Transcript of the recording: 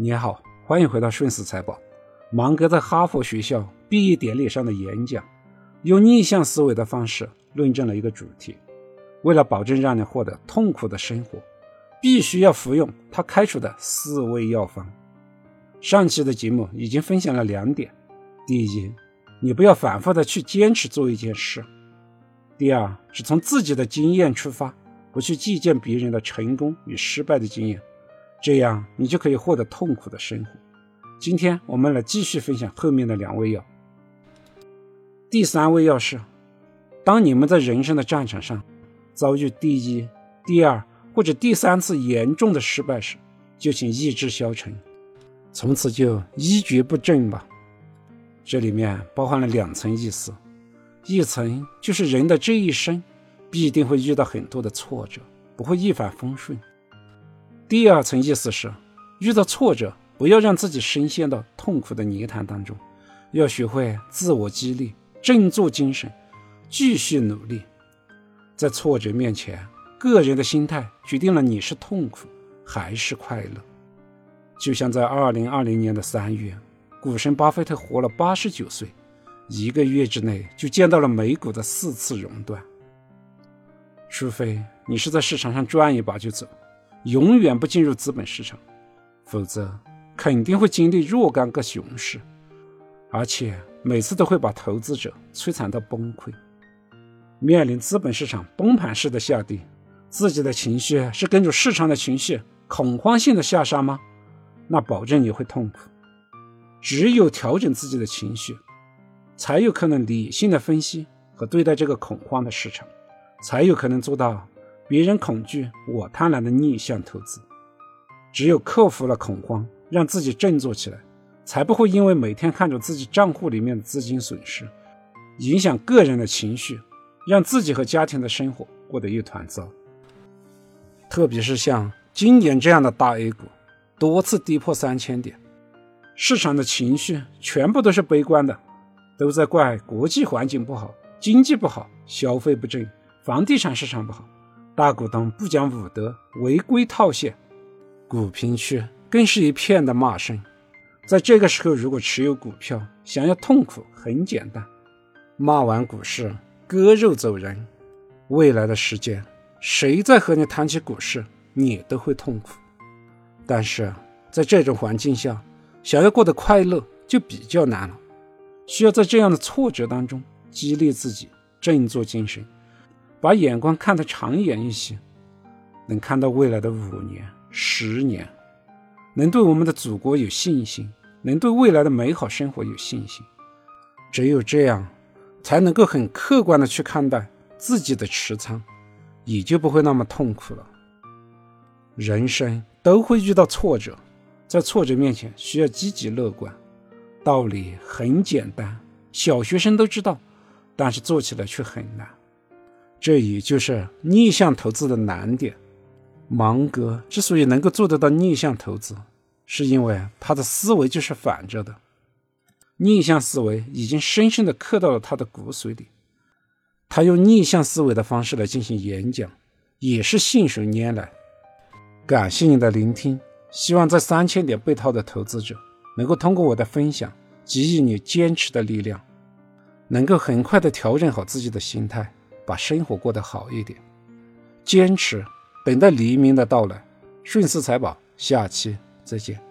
你好，欢迎回到顺势财宝。芒格在哈佛学校毕业典礼上的演讲，用逆向思维的方式论证了一个主题：为了保证让你获得痛苦的生活，必须要服用他开出的四味药方。上期的节目已经分享了两点：第一，你不要反复的去坚持做一件事；第二，是从自己的经验出发，不去借鉴别人的成功与失败的经验。这样，你就可以获得痛苦的生活。今天我们来继续分享后面的两味药。第三味药是：当你们在人生的战场上遭遇第一、第二或者第三次严重的失败时，就请意志消沉，从此就一蹶不振吧。这里面包含了两层意思：一层就是人的这一生必定会遇到很多的挫折，不会一帆风顺。第二层意思是，遇到挫折，不要让自己深陷到痛苦的泥潭当中，要学会自我激励，振作精神，继续努力。在挫折面前，个人的心态决定了你是痛苦还是快乐。就像在二零二零年的三月，股神巴菲特活了八十九岁，一个月之内就见到了美股的四次熔断。除非你是在市场上转一把就走。永远不进入资本市场，否则肯定会经历若干个熊市，而且每次都会把投资者摧残到崩溃。面临资本市场崩盘式的下跌，自己的情绪是跟着市场的情绪恐慌性的下杀吗？那保证你会痛苦。只有调整自己的情绪，才有可能理性的分析和对待这个恐慌的市场，才有可能做到。别人恐惧，我贪婪的逆向投资。只有克服了恐慌，让自己振作起来，才不会因为每天看着自己账户里面的资金损失，影响个人的情绪，让自己和家庭的生活过得一团糟。特别是像今年这样的大 A 股，多次跌破三千点，市场的情绪全部都是悲观的，都在怪国际环境不好，经济不好，消费不振，房地产市场不好。大股东不讲武德，违规套现，股评区更是一片的骂声。在这个时候，如果持有股票，想要痛苦很简单，骂完股市，割肉走人。未来的时间，谁再和你谈起股市，你都会痛苦。但是在这种环境下，想要过得快乐就比较难了，需要在这样的挫折当中激励自己，振作精神。把眼光看得长远一些，能看到未来的五年、十年，能对我们的祖国有信心，能对未来的美好生活有信心。只有这样，才能够很客观的去看待自己的持仓，也就不会那么痛苦了。人生都会遇到挫折，在挫折面前需要积极乐观。道理很简单，小学生都知道，但是做起来却很难。这也就是逆向投资的难点。芒格之所以能够做得到逆向投资，是因为他的思维就是反着的。逆向思维已经深深地刻到了他的骨髓里。他用逆向思维的方式来进行演讲，也是信手拈来。感谢你的聆听，希望在三千点被套的投资者能够通过我的分享，给予你坚持的力量，能够很快地调整好自己的心态。把生活过得好一点，坚持等待黎明的到来。顺势财宝，下期再见。